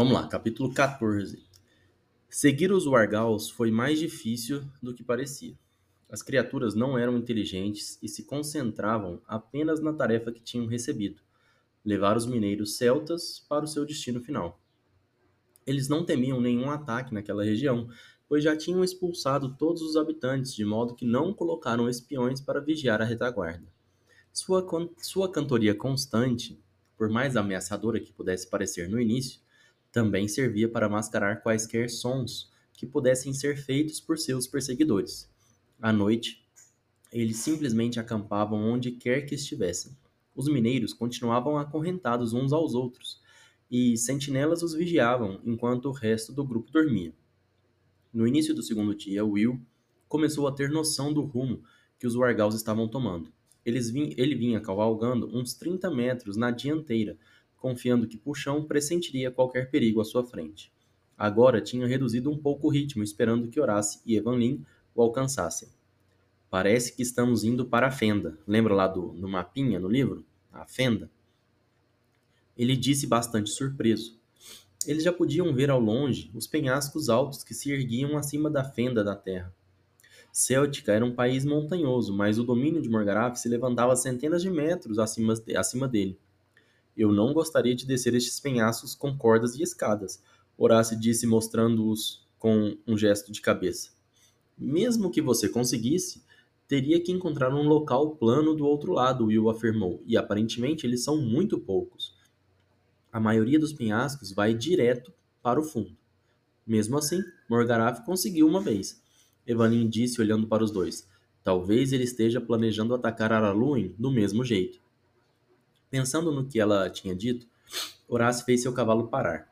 Vamos lá, capítulo 14. Seguir os Wargals foi mais difícil do que parecia. As criaturas não eram inteligentes e se concentravam apenas na tarefa que tinham recebido: levar os mineiros celtas para o seu destino final. Eles não temiam nenhum ataque naquela região, pois já tinham expulsado todos os habitantes, de modo que não colocaram espiões para vigiar a retaguarda. Sua, sua cantoria constante, por mais ameaçadora que pudesse parecer no início, também servia para mascarar quaisquer sons que pudessem ser feitos por seus perseguidores. À noite, eles simplesmente acampavam onde quer que estivessem. Os mineiros continuavam acorrentados uns aos outros, e sentinelas os vigiavam enquanto o resto do grupo dormia. No início do segundo dia, Will começou a ter noção do rumo que os Wargals estavam tomando. Ele vinha cavalgando uns 30 metros na dianteira, confiando que Puxão pressentiria qualquer perigo à sua frente. Agora tinha reduzido um pouco o ritmo, esperando que Horace e Evanlin o alcançassem. Parece que estamos indo para a fenda. Lembra lá do, do mapinha no livro? A fenda? Ele disse bastante surpreso. Eles já podiam ver ao longe os penhascos altos que se erguiam acima da fenda da terra. Céltica era um país montanhoso, mas o domínio de Morgarath se levantava centenas de metros acima, acima dele. Eu não gostaria de descer estes penhascos com cordas e escadas, Horácio disse mostrando-os com um gesto de cabeça. Mesmo que você conseguisse, teria que encontrar um local plano do outro lado, Will afirmou, e aparentemente eles são muito poucos. A maioria dos penhascos vai direto para o fundo. Mesmo assim, Morgarath conseguiu uma vez. Evanin disse olhando para os dois. Talvez ele esteja planejando atacar Araluin do mesmo jeito. Pensando no que ela tinha dito, Horácio fez seu cavalo parar.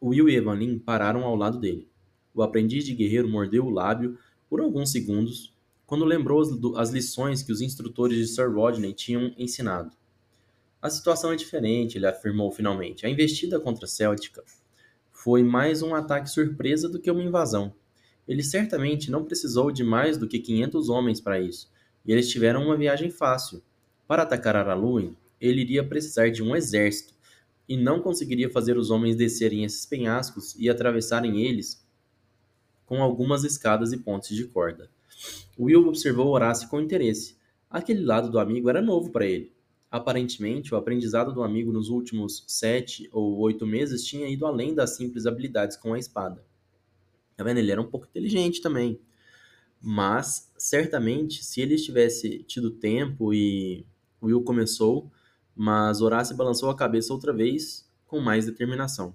Will e Evanin pararam ao lado dele. O aprendiz de guerreiro mordeu o lábio por alguns segundos quando lembrou as lições que os instrutores de Sir Rodney tinham ensinado. A situação é diferente, ele afirmou finalmente. A investida contra Céltica foi mais um ataque surpresa do que uma invasão. Ele certamente não precisou de mais do que 500 homens para isso, e eles tiveram uma viagem fácil, para atacar Araluin, ele iria precisar de um exército, e não conseguiria fazer os homens descerem esses penhascos e atravessarem eles com algumas escadas e pontes de corda. Will observou Horácio com interesse. Aquele lado do amigo era novo para ele. Aparentemente, o aprendizado do amigo nos últimos sete ou oito meses tinha ido além das simples habilidades com a espada. Tá vendo? Ele era um pouco inteligente também. Mas, certamente, se ele tivesse tido tempo e Will começou, mas Horácio balançou a cabeça outra vez com mais determinação.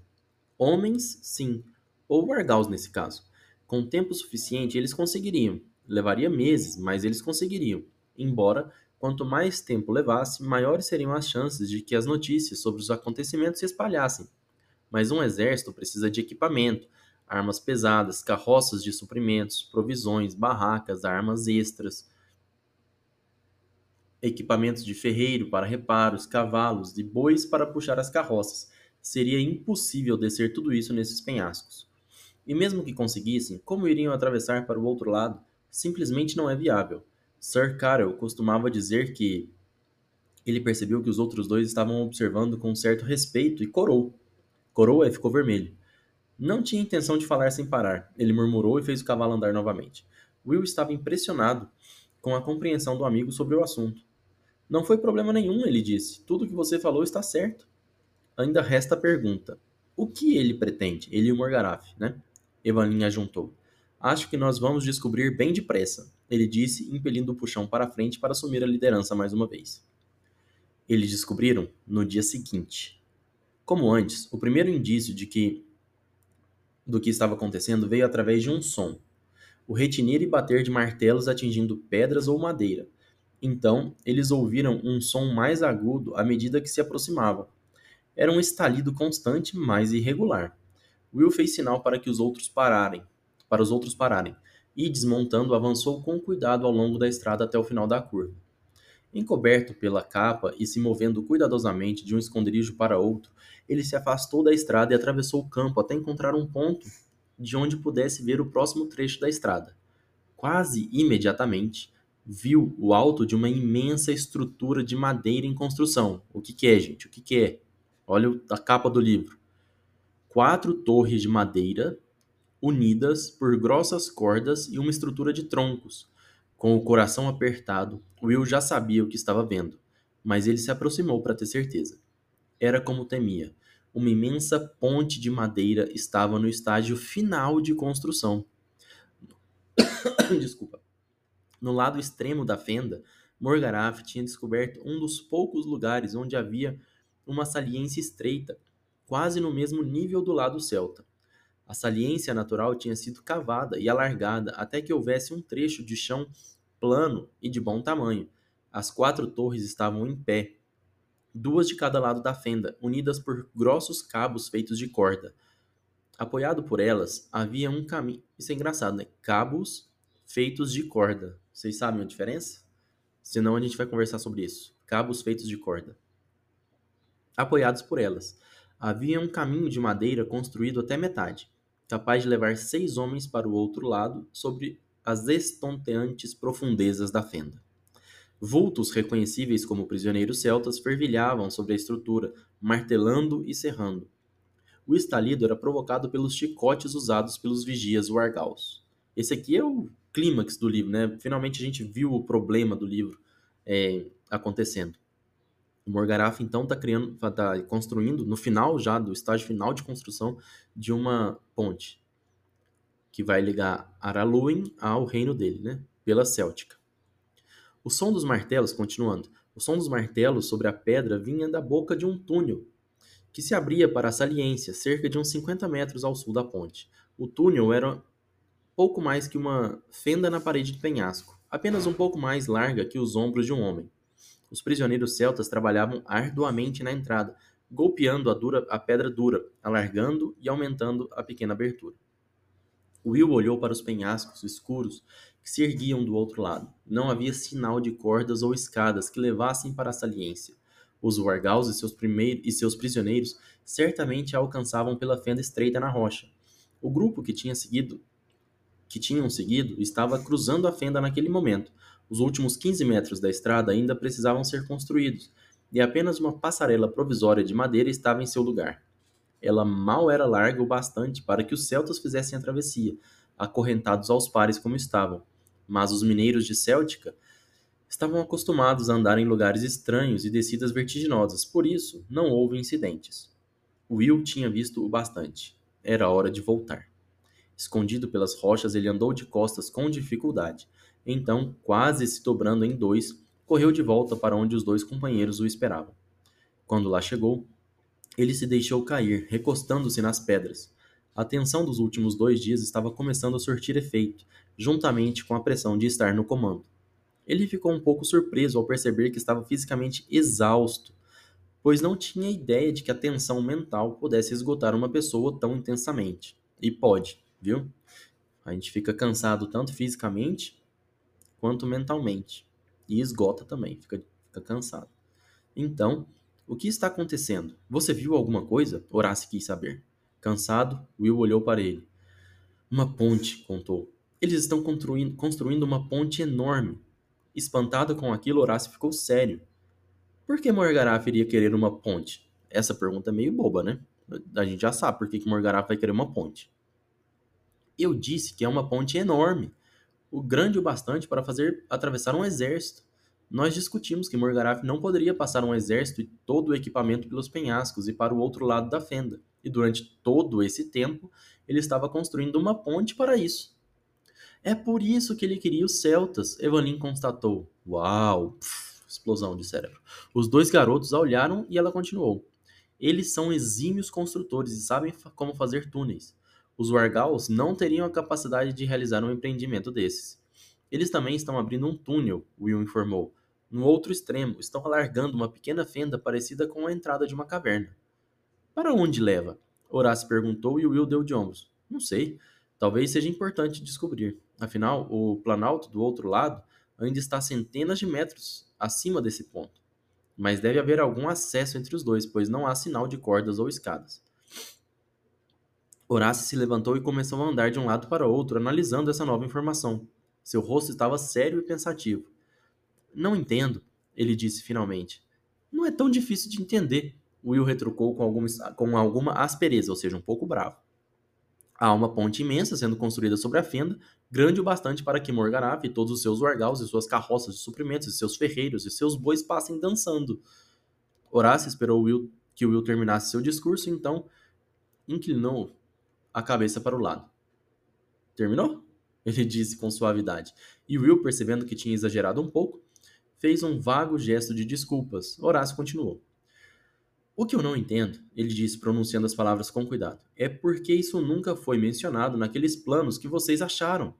Homens, sim, ou Wargals nesse caso. Com tempo suficiente, eles conseguiriam. Levaria meses, mas eles conseguiriam. Embora, quanto mais tempo levasse, maiores seriam as chances de que as notícias sobre os acontecimentos se espalhassem. Mas um exército precisa de equipamento, armas pesadas, carroças de suprimentos, provisões, barracas, armas extras equipamentos de ferreiro para reparos, cavalos e bois para puxar as carroças. Seria impossível descer tudo isso nesses penhascos. E mesmo que conseguissem, como iriam atravessar para o outro lado? Simplesmente não é viável. Sir Carol costumava dizer que ele percebeu que os outros dois estavam observando com certo respeito e corou. Corou e ficou vermelho. Não tinha intenção de falar sem parar. Ele murmurou e fez o cavalo andar novamente. Will estava impressionado com a compreensão do amigo sobre o assunto. Não foi problema nenhum, ele disse. Tudo que você falou está certo. Ainda resta a pergunta. O que ele pretende? Ele e o Morgaraf, né? Evaninha juntou. Acho que nós vamos descobrir bem depressa, ele disse, impelindo o puxão para frente para assumir a liderança mais uma vez. Eles descobriram no dia seguinte. Como antes, o primeiro indício de que do que estava acontecendo veio através de um som. O retinir e bater de martelos atingindo pedras ou madeira, então, eles ouviram um som mais agudo à medida que se aproximavam. Era um estalido constante, mas irregular. Will fez sinal para que os outros pararem, para os outros pararem, e desmontando avançou com cuidado ao longo da estrada até o final da curva. Encoberto pela capa e se movendo cuidadosamente de um esconderijo para outro, ele se afastou da estrada e atravessou o campo até encontrar um ponto de onde pudesse ver o próximo trecho da estrada. Quase imediatamente, viu o alto de uma imensa estrutura de madeira em construção. O que, que é, gente? O que, que é? Olha a capa do livro. Quatro torres de madeira unidas por grossas cordas e uma estrutura de troncos. Com o coração apertado, Will já sabia o que estava vendo, mas ele se aproximou para ter certeza. Era como temia. Uma imensa ponte de madeira estava no estágio final de construção. Desculpa. No lado extremo da fenda, Morgaraf tinha descoberto um dos poucos lugares onde havia uma saliência estreita, quase no mesmo nível do lado celta. A saliência natural tinha sido cavada e alargada até que houvesse um trecho de chão plano e de bom tamanho. As quatro torres estavam em pé, duas de cada lado da fenda, unidas por grossos cabos feitos de corda. Apoiado por elas, havia um caminho. Isso é engraçado, né? Cabos feitos de corda. Vocês sabem a diferença? Senão a gente vai conversar sobre isso. Cabos feitos de corda. Apoiados por elas, havia um caminho de madeira construído até metade, capaz de levar seis homens para o outro lado sobre as estonteantes profundezas da fenda. Vultos reconhecíveis como prisioneiros celtas fervilhavam sobre a estrutura, martelando e serrando. O estalido era provocado pelos chicotes usados pelos vigias wargaus. Esse aqui é o clímax do livro, né? Finalmente a gente viu o problema do livro é, acontecendo. O Morgaraf então está criando, tá construindo no final já do estágio final de construção de uma ponte que vai ligar Araluin ao reino dele, né? Pela Céltica. O som dos martelos, continuando, o som dos martelos sobre a pedra vinha da boca de um túnel que se abria para a saliência, cerca de uns 50 metros ao sul da ponte. O túnel era pouco mais que uma fenda na parede de penhasco, apenas um pouco mais larga que os ombros de um homem. Os prisioneiros celtas trabalhavam arduamente na entrada, golpeando a, dura, a pedra dura, alargando e aumentando a pequena abertura. Will olhou para os penhascos escuros que se erguiam do outro lado. Não havia sinal de cordas ou escadas que levassem para a saliência. Os wargaus e seus, e seus prisioneiros certamente a alcançavam pela fenda estreita na rocha. O grupo que tinha seguido que tinham seguido estava cruzando a fenda naquele momento. Os últimos 15 metros da estrada ainda precisavam ser construídos, e apenas uma passarela provisória de madeira estava em seu lugar. Ela mal era larga o bastante para que os celtas fizessem a travessia, acorrentados aos pares como estavam. Mas os mineiros de Céltica estavam acostumados a andar em lugares estranhos e descidas vertiginosas, por isso não houve incidentes. Will tinha visto o bastante. Era hora de voltar. Escondido pelas rochas, ele andou de costas com dificuldade. Então, quase se dobrando em dois, correu de volta para onde os dois companheiros o esperavam. Quando lá chegou, ele se deixou cair, recostando-se nas pedras. A tensão dos últimos dois dias estava começando a surtir efeito, juntamente com a pressão de estar no comando. Ele ficou um pouco surpreso ao perceber que estava fisicamente exausto, pois não tinha ideia de que a tensão mental pudesse esgotar uma pessoa tão intensamente. E pode viu? A gente fica cansado tanto fisicamente quanto mentalmente. E esgota também, fica, fica cansado. Então, o que está acontecendo? Você viu alguma coisa? Horácio quis saber. Cansado, Will olhou para ele. Uma ponte, contou. Eles estão construindo, construindo uma ponte enorme. Espantado com aquilo, Horácio ficou sério. Por que Morgaraf iria querer uma ponte? Essa pergunta é meio boba, né? A gente já sabe por que, Morgaraf vai querer uma ponte. Eu disse que é uma ponte enorme, o grande o bastante para fazer atravessar um exército. Nós discutimos que Morgaraf não poderia passar um exército e todo o equipamento pelos penhascos e para o outro lado da fenda, e durante todo esse tempo ele estava construindo uma ponte para isso. É por isso que ele queria os celtas, Evelyn constatou. Uau! Pff, explosão de cérebro. Os dois garotos olharam e ela continuou. Eles são exímios construtores e sabem como fazer túneis. Os Wargals não teriam a capacidade de realizar um empreendimento desses. Eles também estão abrindo um túnel, Will informou. No outro extremo, estão alargando uma pequena fenda parecida com a entrada de uma caverna. Para onde leva? Horácio perguntou e Will deu de ombros. Não sei. Talvez seja importante descobrir. Afinal, o planalto do outro lado ainda está centenas de metros acima desse ponto. Mas deve haver algum acesso entre os dois, pois não há sinal de cordas ou escadas. Horácio se levantou e começou a andar de um lado para outro, analisando essa nova informação. Seu rosto estava sério e pensativo. Não entendo, ele disse finalmente. Não é tão difícil de entender, Will retrucou com alguma, com alguma aspereza, ou seja, um pouco bravo. Há uma ponte imensa sendo construída sobre a fenda, grande o bastante para que Morgaraf e todos os seus wargaus e suas carroças de suprimentos e seus ferreiros e seus bois passem dançando. Horácio esperou Will, que Will terminasse seu discurso, então inclinou a cabeça para o lado. Terminou? Ele disse com suavidade. E Will, percebendo que tinha exagerado um pouco, fez um vago gesto de desculpas. Horácio continuou. O que eu não entendo, ele disse, pronunciando as palavras com cuidado, é porque isso nunca foi mencionado naqueles planos que vocês acharam.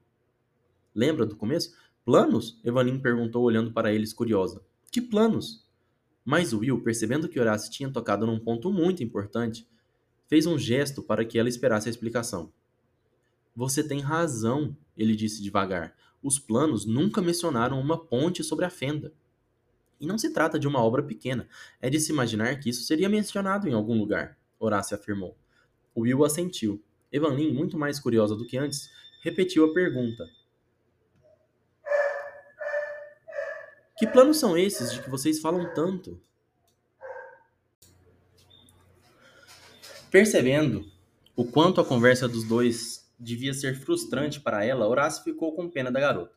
Lembra do começo? Planos? Evaline perguntou, olhando para eles curiosa. Que planos? Mas Will, percebendo que Horácio tinha tocado num ponto muito importante, fez um gesto para que ela esperasse a explicação. Você tem razão, ele disse devagar. Os planos nunca mencionaram uma ponte sobre a fenda. E não se trata de uma obra pequena, é de se imaginar que isso seria mencionado em algum lugar, Horácio afirmou. Will assentiu. Evanlin, muito mais curiosa do que antes, repetiu a pergunta. Que planos são esses de que vocês falam tanto? Percebendo o quanto a conversa dos dois devia ser frustrante para ela, Horácio ficou com pena da garota.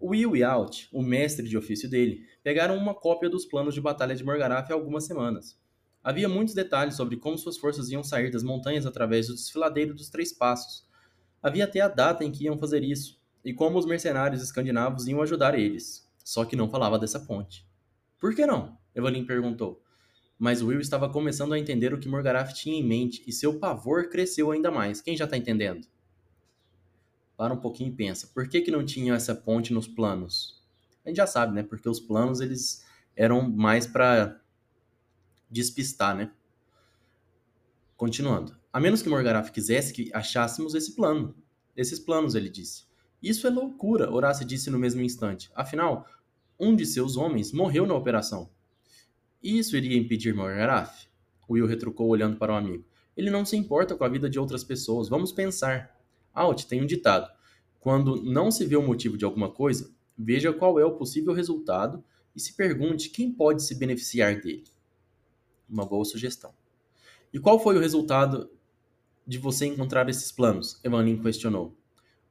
Will e Alt, o mestre de ofício dele, pegaram uma cópia dos planos de batalha de Morgaraf há algumas semanas. Havia muitos detalhes sobre como suas forças iam sair das montanhas através do desfiladeiro dos Três Passos. Havia até a data em que iam fazer isso, e como os mercenários escandinavos iam ajudar eles. Só que não falava dessa ponte. Por que não? Evelyn perguntou. Mas Will estava começando a entender o que Morgaraf tinha em mente, e seu pavor cresceu ainda mais. Quem já está entendendo? para um pouquinho e pensa, por que, que não tinha essa ponte nos planos? A gente já sabe, né? Porque os planos eles eram mais para despistar, né? Continuando. A menos que Morgaraf quisesse que achássemos esse plano. Esses planos, ele disse. Isso é loucura, Horácio disse no mesmo instante. Afinal, um de seus homens morreu na operação. Isso iria impedir Morgaraf? Will retrucou olhando para o amigo. Ele não se importa com a vida de outras pessoas. Vamos pensar. Alt tem um ditado: quando não se vê o motivo de alguma coisa, veja qual é o possível resultado e se pergunte quem pode se beneficiar dele. Uma boa sugestão. E qual foi o resultado de você encontrar esses planos? Evanin questionou.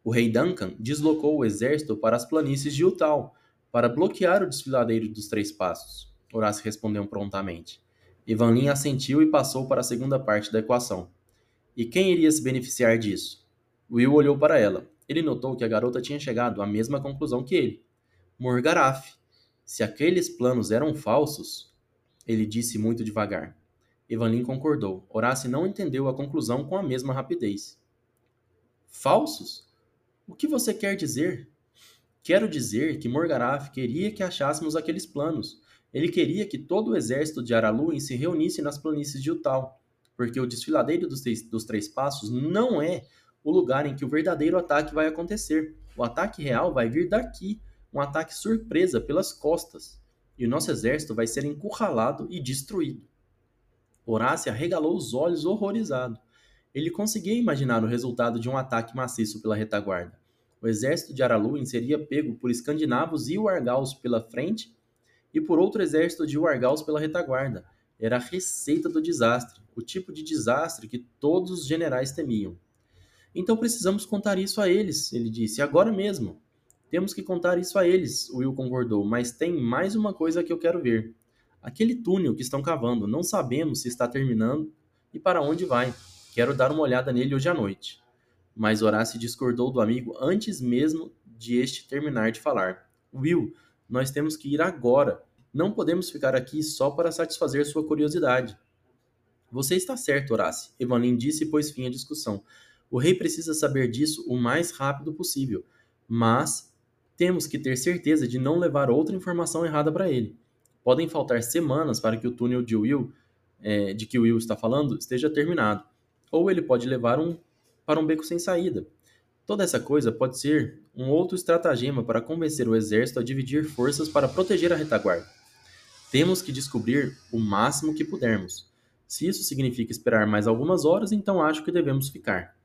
O rei Duncan deslocou o exército para as planícies de Utal para bloquear o desfiladeiro dos Três Passos. Horácio respondeu prontamente. Evanlin assentiu e passou para a segunda parte da equação. E quem iria se beneficiar disso? Will olhou para ela. Ele notou que a garota tinha chegado à mesma conclusão que ele. Morgaraf. Se aqueles planos eram falsos, ele disse muito devagar. Evanlin concordou. Horácio não entendeu a conclusão com a mesma rapidez. Falsos? O que você quer dizer? Quero dizer que Morgaraf queria que achássemos aqueles planos. Ele queria que todo o exército de Araluin se reunisse nas planícies de Utal, porque o desfiladeiro dos, dos Três Passos não é o lugar em que o verdadeiro ataque vai acontecer. O ataque real vai vir daqui, um ataque surpresa pelas costas, e o nosso exército vai ser encurralado e destruído. Horácio arregalou os olhos horrorizado. Ele conseguia imaginar o resultado de um ataque maciço pela retaguarda. O exército de Araluin seria pego por escandinavos e wargaus pela frente e por outro exército de wargaus pela retaguarda. Era a receita do desastre, o tipo de desastre que todos os generais temiam. Então precisamos contar isso a eles, ele disse, agora mesmo. Temos que contar isso a eles, Will concordou, mas tem mais uma coisa que eu quero ver. Aquele túnel que estão cavando, não sabemos se está terminando e para onde vai. Quero dar uma olhada nele hoje à noite. Mas Horácio discordou do amigo antes mesmo de este terminar de falar. Will, nós temos que ir agora. Não podemos ficar aqui só para satisfazer sua curiosidade. Você está certo, Horácio, Evanin disse e pôs fim à discussão. O rei precisa saber disso o mais rápido possível, mas temos que ter certeza de não levar outra informação errada para ele. Podem faltar semanas para que o túnel de Will, é, de que Will está falando, esteja terminado, ou ele pode levar um para um beco sem saída. Toda essa coisa pode ser um outro estratagema para convencer o exército a dividir forças para proteger a retaguarda. Temos que descobrir o máximo que pudermos. Se isso significa esperar mais algumas horas, então acho que devemos ficar.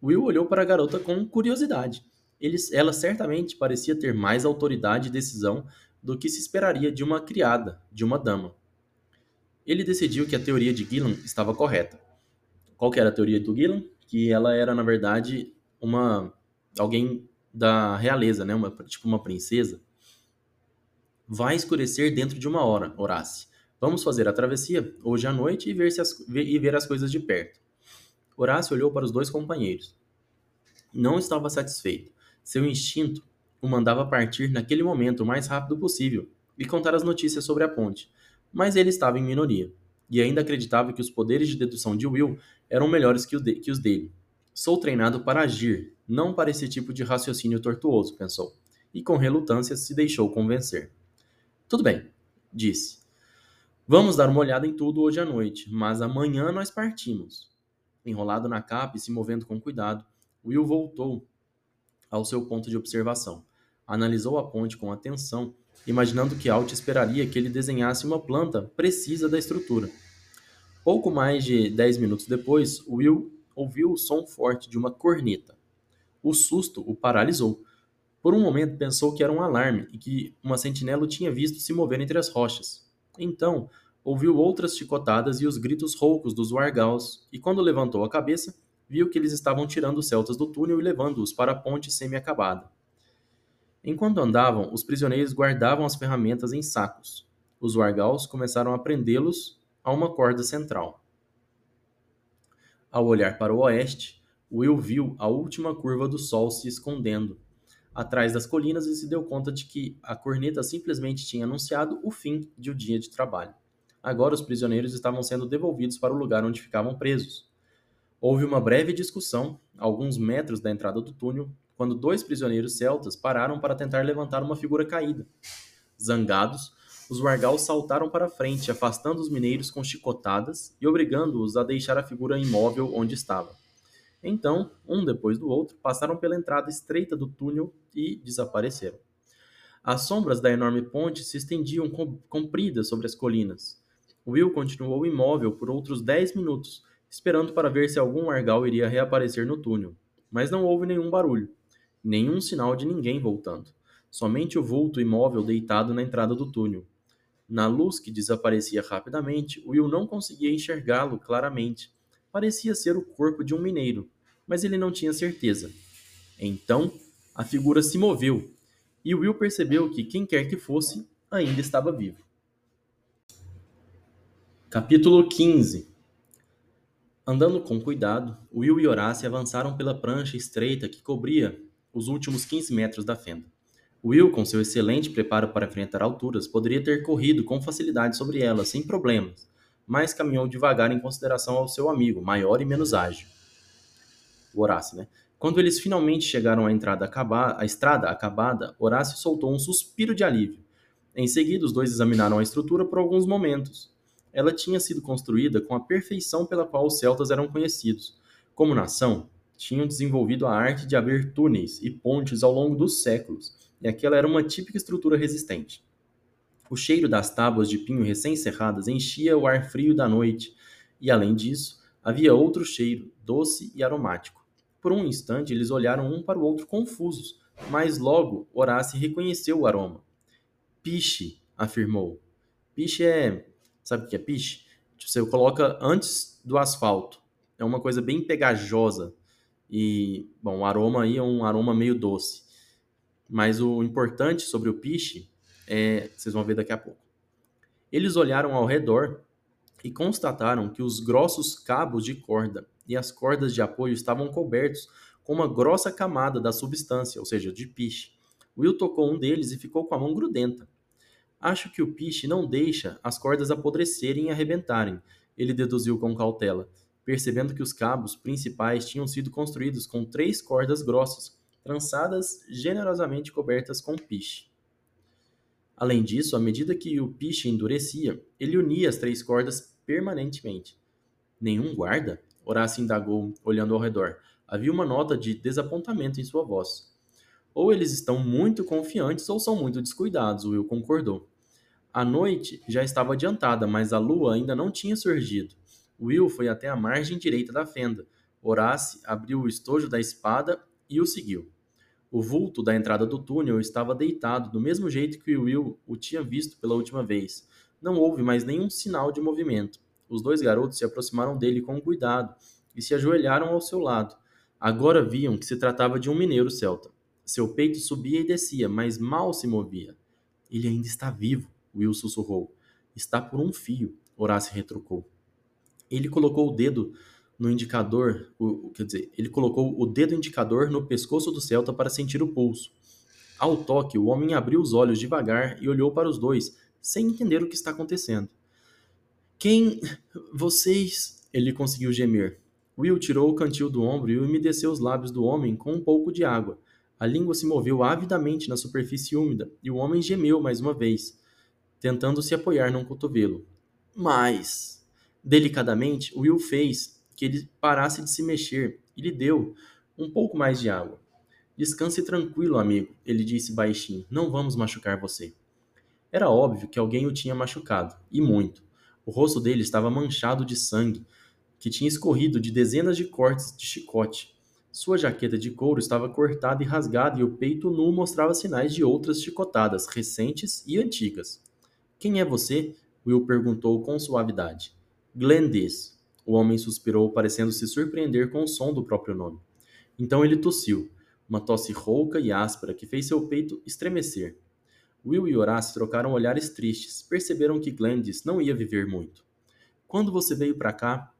Will olhou para a garota com curiosidade. eles, ela certamente parecia ter mais autoridade e decisão do que se esperaria de uma criada, de uma dama. Ele decidiu que a teoria de Gillan estava correta. Qual era a teoria do Gillan? Que ela era, na verdade, uma alguém da realeza, né? uma, tipo uma princesa. Vai escurecer dentro de uma hora, Horace. Vamos fazer a travessia hoje à noite e ver, se as, e ver as coisas de perto. Horácio olhou para os dois companheiros. Não estava satisfeito. Seu instinto o mandava partir naquele momento o mais rápido possível e contar as notícias sobre a ponte, mas ele estava em minoria e ainda acreditava que os poderes de dedução de Will eram melhores que, de, que os dele. Sou treinado para agir, não para esse tipo de raciocínio tortuoso, pensou, e com relutância se deixou convencer. Tudo bem, disse. Vamos dar uma olhada em tudo hoje à noite, mas amanhã nós partimos. Enrolado na capa e se movendo com cuidado, Will voltou ao seu ponto de observação. Analisou a ponte com atenção, imaginando que Alt esperaria que ele desenhasse uma planta precisa da estrutura. Pouco mais de dez minutos depois, Will ouviu o som forte de uma corneta. O susto o paralisou. Por um momento pensou que era um alarme e que uma sentinela o tinha visto se mover entre as rochas. Então, ouviu outras chicotadas e os gritos roucos dos wargals, e quando levantou a cabeça, viu que eles estavam tirando os celtas do túnel e levando-os para a ponte semi-acabada. Enquanto andavam, os prisioneiros guardavam as ferramentas em sacos. Os wargals começaram a prendê-los a uma corda central. Ao olhar para o oeste, Will viu a última curva do sol se escondendo atrás das colinas e se deu conta de que a corneta simplesmente tinha anunciado o fim de um dia de trabalho. Agora os prisioneiros estavam sendo devolvidos para o lugar onde ficavam presos. Houve uma breve discussão, a alguns metros da entrada do túnel, quando dois prisioneiros celtas pararam para tentar levantar uma figura caída. Zangados, os wargals saltaram para frente, afastando os mineiros com chicotadas e obrigando-os a deixar a figura imóvel onde estava. Então, um depois do outro, passaram pela entrada estreita do túnel e desapareceram. As sombras da enorme ponte se estendiam compridas sobre as colinas. Will continuou imóvel por outros dez minutos, esperando para ver se algum argal iria reaparecer no túnel. Mas não houve nenhum barulho, nenhum sinal de ninguém voltando. Somente o vulto imóvel deitado na entrada do túnel. Na luz que desaparecia rapidamente, Will não conseguia enxergá-lo claramente. Parecia ser o corpo de um mineiro, mas ele não tinha certeza. Então, a figura se moveu, e Will percebeu que quem quer que fosse ainda estava vivo. Capítulo 15 Andando com cuidado, Will e Horace avançaram pela prancha estreita que cobria os últimos 15 metros da fenda. Will, com seu excelente preparo para enfrentar alturas, poderia ter corrido com facilidade sobre ela, sem problemas, mas caminhou devagar em consideração ao seu amigo, maior e menos ágil. O Horace, né? Quando eles finalmente chegaram à entrada acabada, à estrada acabada, Horácio soltou um suspiro de alívio. Em seguida, os dois examinaram a estrutura por alguns momentos ela tinha sido construída com a perfeição pela qual os celtas eram conhecidos. Como nação, tinham desenvolvido a arte de abrir túneis e pontes ao longo dos séculos, e aquela era uma típica estrutura resistente. O cheiro das tábuas de pinho recém-serradas enchia o ar frio da noite, e além disso, havia outro cheiro, doce e aromático. Por um instante, eles olharam um para o outro confusos, mas logo Horace reconheceu o aroma. Piche, afirmou. Piche é Sabe o que é piche? Você coloca antes do asfalto. É uma coisa bem pegajosa. E, bom, o aroma aí é um aroma meio doce. Mas o importante sobre o piche é, vocês vão ver daqui a pouco. Eles olharam ao redor e constataram que os grossos cabos de corda e as cordas de apoio estavam cobertos com uma grossa camada da substância, ou seja, de piche. Will tocou um deles e ficou com a mão grudenta. Acho que o piche não deixa as cordas apodrecerem e arrebentarem, ele deduziu com cautela, percebendo que os cabos principais tinham sido construídos com três cordas grossas, trançadas generosamente cobertas com piche. Além disso, à medida que o piche endurecia, ele unia as três cordas permanentemente. Nenhum guarda? Horácio indagou, olhando ao redor. Havia uma nota de desapontamento em sua voz. Ou eles estão muito confiantes ou são muito descuidados, Will concordou. A noite já estava adiantada, mas a lua ainda não tinha surgido. Will foi até a margem direita da fenda. Horace abriu o estojo da espada e o seguiu. O vulto da entrada do túnel estava deitado do mesmo jeito que Will o tinha visto pela última vez. Não houve mais nenhum sinal de movimento. Os dois garotos se aproximaram dele com cuidado e se ajoelharam ao seu lado. Agora viam que se tratava de um mineiro celta. Seu peito subia e descia, mas mal se movia. Ele ainda está vivo, Will sussurrou. Está por um fio, Horácio retrucou. Ele colocou o dedo no indicador, o, quer dizer, ele colocou o dedo indicador no pescoço do Celta para sentir o pulso. Ao toque, o homem abriu os olhos devagar e olhou para os dois, sem entender o que está acontecendo. Quem. Vocês. Ele conseguiu gemer. Will tirou o cantil do ombro e umedeceu os lábios do homem com um pouco de água. A língua se moveu avidamente na superfície úmida e o homem gemeu mais uma vez, tentando se apoiar num cotovelo. Mas. Delicadamente, Will fez que ele parasse de se mexer e lhe deu um pouco mais de água. Descanse tranquilo, amigo, ele disse baixinho. Não vamos machucar você. Era óbvio que alguém o tinha machucado, e muito. O rosto dele estava manchado de sangue, que tinha escorrido de dezenas de cortes de chicote. Sua jaqueta de couro estava cortada e rasgada e o peito nu mostrava sinais de outras chicotadas, recentes e antigas. Quem é você? Will perguntou com suavidade. Glendis, o homem suspirou, parecendo se surpreender com o som do próprio nome. Então ele tossiu, uma tosse rouca e áspera que fez seu peito estremecer. Will e Horace trocaram olhares tristes, perceberam que Glandis não ia viver muito. Quando você veio para cá?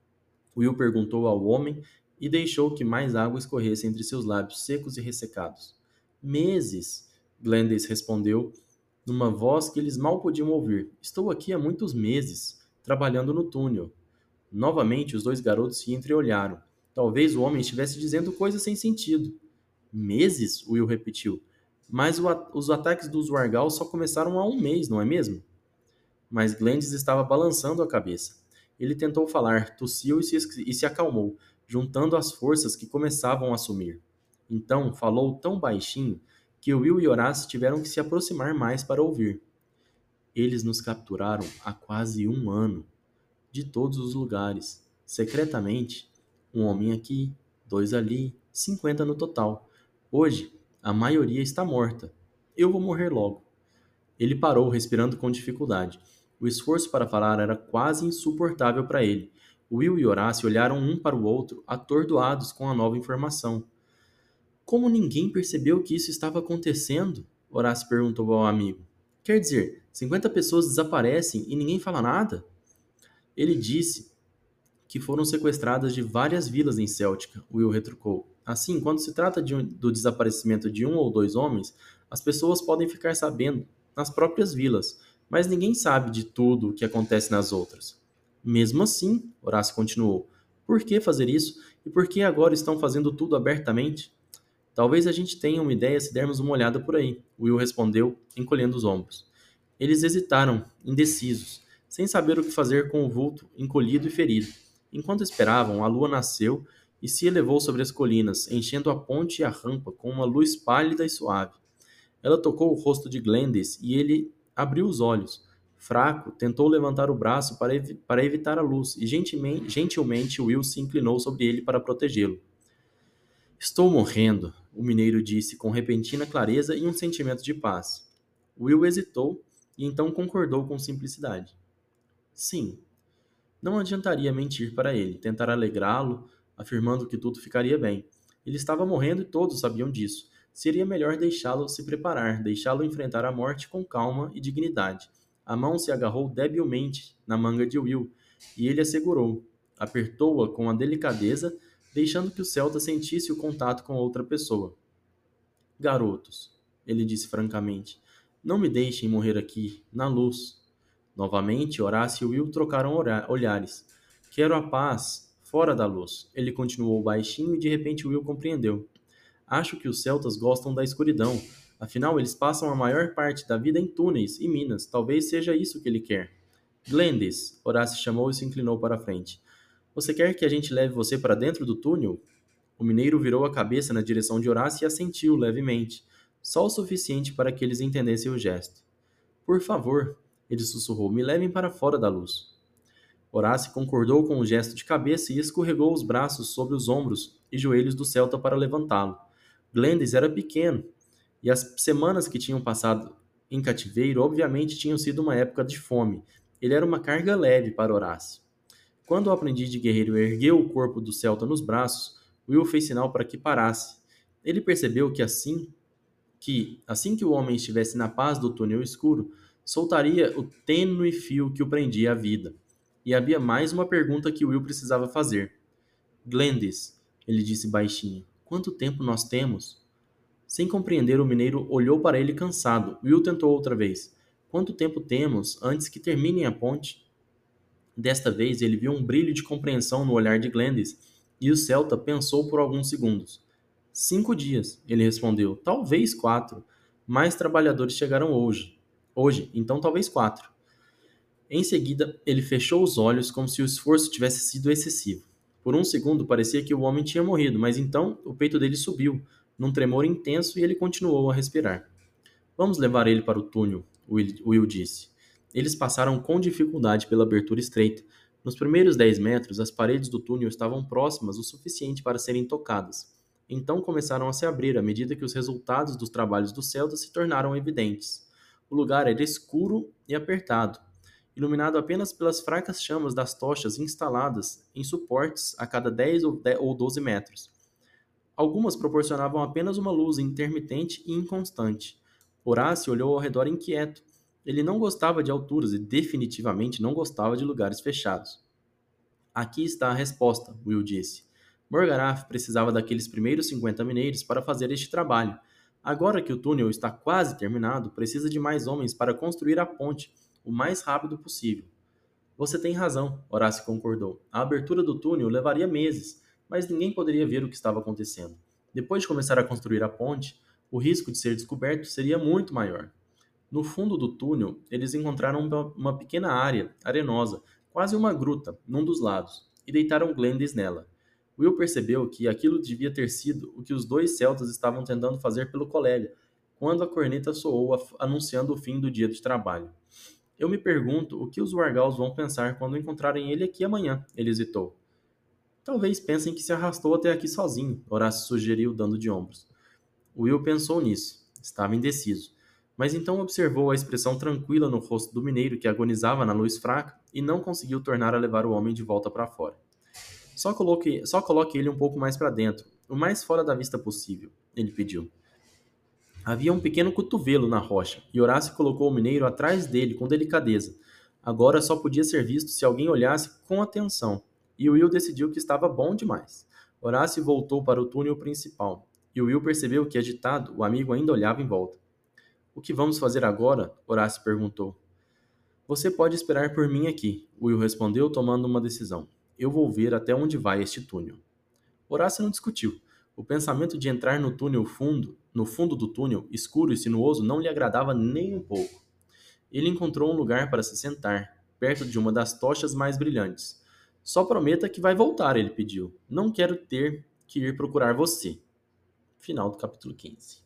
Will perguntou ao homem e deixou que mais água escorresse entre seus lábios secos e ressecados. Meses, Glandis respondeu, numa voz que eles mal podiam ouvir. Estou aqui há muitos meses, trabalhando no túnel. Novamente, os dois garotos se entreolharam. Talvez o homem estivesse dizendo coisas sem sentido. Meses? Will repetiu. Mas os ataques dos Wargal só começaram há um mês, não é mesmo? Mas Glendes estava balançando a cabeça. Ele tentou falar, tossiu e se, e se acalmou, juntando as forças que começavam a sumir. Então falou tão baixinho que Will e Horace tiveram que se aproximar mais para ouvir. Eles nos capturaram há quase um ano de todos os lugares, secretamente, um homem aqui, dois ali, cinquenta no total. Hoje, a maioria está morta. Eu vou morrer logo. Ele parou, respirando com dificuldade. O esforço para falar era quase insuportável para ele. Will e Horácio olharam um para o outro, atordoados com a nova informação. Como ninguém percebeu que isso estava acontecendo? Horácio perguntou ao amigo. Quer dizer, 50 pessoas desaparecem e ninguém fala nada? Ele disse que foram sequestradas de várias vilas em Céltica, Will retrucou. Assim, quando se trata de um, do desaparecimento de um ou dois homens, as pessoas podem ficar sabendo nas próprias vilas, mas ninguém sabe de tudo o que acontece nas outras. Mesmo assim, Horácio continuou, por que fazer isso e por que agora estão fazendo tudo abertamente? Talvez a gente tenha uma ideia se dermos uma olhada por aí, Will respondeu, encolhendo os ombros. Eles hesitaram, indecisos sem saber o que fazer com o vulto encolhido e ferido. Enquanto esperavam, a lua nasceu e se elevou sobre as colinas, enchendo a ponte e a rampa com uma luz pálida e suave. Ela tocou o rosto de Glendes e ele abriu os olhos. Fraco, tentou levantar o braço para, para evitar a luz e gentilmente Will se inclinou sobre ele para protegê-lo. Estou morrendo, o mineiro disse com repentina clareza e um sentimento de paz. Will hesitou e então concordou com simplicidade. Sim. Não adiantaria mentir para ele, tentar alegrá-lo, afirmando que tudo ficaria bem. Ele estava morrendo e todos sabiam disso. Seria melhor deixá-lo se preparar, deixá-lo enfrentar a morte com calma e dignidade. A mão se agarrou debilmente na manga de Will e ele a segurou. Apertou-a com a delicadeza, deixando que o Celta sentisse o contato com outra pessoa. Garotos, ele disse francamente, não me deixem morrer aqui, na luz. Novamente, Horácio e Will trocaram olhares. Quero a paz, fora da luz. Ele continuou baixinho e de repente Will compreendeu. Acho que os celtas gostam da escuridão. Afinal, eles passam a maior parte da vida em túneis e minas. Talvez seja isso que ele quer. Glendes, Horácio chamou e se inclinou para a frente. Você quer que a gente leve você para dentro do túnel? O mineiro virou a cabeça na direção de Horácio e assentiu levemente, só o suficiente para que eles entendessem o gesto. Por favor, ele sussurrou: Me levem para fora da luz. Horácio concordou com o gesto de cabeça e escorregou os braços sobre os ombros e joelhos do Celta para levantá-lo. Glendes era pequeno, e as semanas que tinham passado em cativeiro obviamente tinham sido uma época de fome. Ele era uma carga leve para Horácio. Quando o aprendiz de guerreiro ergueu o corpo do Celta nos braços, Will fez sinal para que parasse. Ele percebeu que assim que, assim que o homem estivesse na paz do túnel escuro, soltaria o tênue fio que o prendia à vida. E havia mais uma pergunta que Will precisava fazer. Glendes, ele disse baixinho, quanto tempo nós temos? Sem compreender, o mineiro olhou para ele cansado. Will tentou outra vez. Quanto tempo temos antes que terminem a ponte? Desta vez, ele viu um brilho de compreensão no olhar de Glendes e o Celta pensou por alguns segundos. Cinco dias, ele respondeu. Talvez quatro. Mais trabalhadores chegaram hoje. Hoje, então talvez quatro. Em seguida, ele fechou os olhos como se o esforço tivesse sido excessivo. Por um segundo parecia que o homem tinha morrido, mas então o peito dele subiu, num tremor intenso e ele continuou a respirar. Vamos levar ele para o túnel, Will disse. Eles passaram com dificuldade pela abertura estreita. Nos primeiros dez metros, as paredes do túnel estavam próximas o suficiente para serem tocadas. Então começaram a se abrir à medida que os resultados dos trabalhos do Celta se tornaram evidentes. O lugar era escuro e apertado, iluminado apenas pelas fracas chamas das tochas instaladas em suportes a cada 10 ou 12 metros. Algumas proporcionavam apenas uma luz intermitente e inconstante. Horácio olhou ao redor inquieto. Ele não gostava de alturas e definitivamente não gostava de lugares fechados. Aqui está a resposta, Will disse. Morgaraf precisava daqueles primeiros 50 mineiros para fazer este trabalho. Agora que o túnel está quase terminado, precisa de mais homens para construir a ponte o mais rápido possível. Você tem razão, Horácio concordou. A abertura do túnel levaria meses, mas ninguém poderia ver o que estava acontecendo. Depois de começar a construir a ponte, o risco de ser descoberto seria muito maior. No fundo do túnel, eles encontraram uma pequena área arenosa, quase uma gruta, num dos lados, e deitaram Glendes nela. Will percebeu que aquilo devia ter sido o que os dois celtas estavam tentando fazer pelo colega, quando a corneta soou anunciando o fim do dia de trabalho. Eu me pergunto o que os Wargals vão pensar quando encontrarem ele aqui amanhã, ele hesitou. Talvez pensem que se arrastou até aqui sozinho, Horácio sugeriu, dando de ombros. Will pensou nisso. Estava indeciso. Mas então observou a expressão tranquila no rosto do mineiro que agonizava na luz fraca e não conseguiu tornar a levar o homem de volta para fora. Só coloque, só coloque ele um pouco mais para dentro, o mais fora da vista possível, ele pediu. Havia um pequeno cotovelo na rocha, e Horácio colocou o mineiro atrás dele com delicadeza. Agora só podia ser visto se alguém olhasse com atenção e Will decidiu que estava bom demais. Horácio voltou para o túnel principal, e Will percebeu que, agitado, o amigo ainda olhava em volta. O que vamos fazer agora? Horácio perguntou. Você pode esperar por mim aqui, Will respondeu, tomando uma decisão. Eu vou ver até onde vai este túnel. Horácio não discutiu. O pensamento de entrar no túnel fundo, no fundo do túnel, escuro e sinuoso, não lhe agradava nem um pouco. Ele encontrou um lugar para se sentar, perto de uma das tochas mais brilhantes. Só prometa que vai voltar, ele pediu. Não quero ter que ir procurar você. Final do capítulo 15.